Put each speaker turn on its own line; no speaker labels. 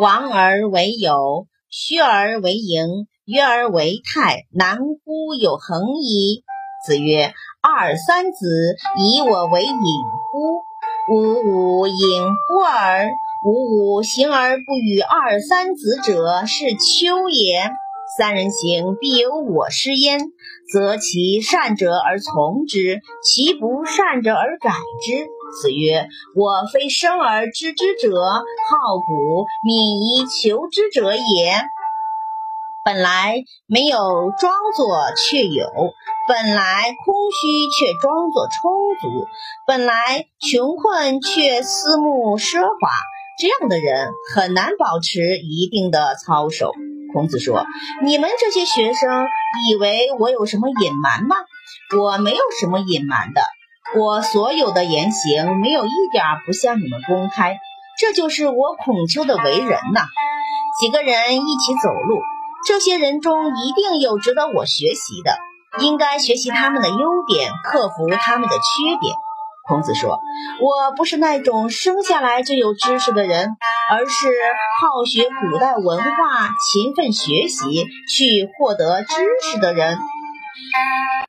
王而为友，虚而为盈，约而为泰，难乎有恒矣。子曰：二三子，以我为隐乎？吾吾隐乎尔？吾吾行而不与二三子者，是丘也。三人行，必有我师焉，则其善者而从之，其不善者而改之。子曰：我非生而知之者，好古敏以求之者也。本来没有装作却有，本来空虚却装作充足，本来穷困却思慕奢华。这样的人很难保持一定的操守。孔子说：“你们这些学生以为我有什么隐瞒吗？我没有什么隐瞒的，我所有的言行没有一点不向你们公开。这就是我孔丘的为人呐。几个人一起走路。”这些人中一定有值得我学习的，应该学习他们的优点，克服他们的缺点。孔子说：“我不是那种生下来就有知识的人，而是好学古代文化、勤奋学习去获得知识的人。”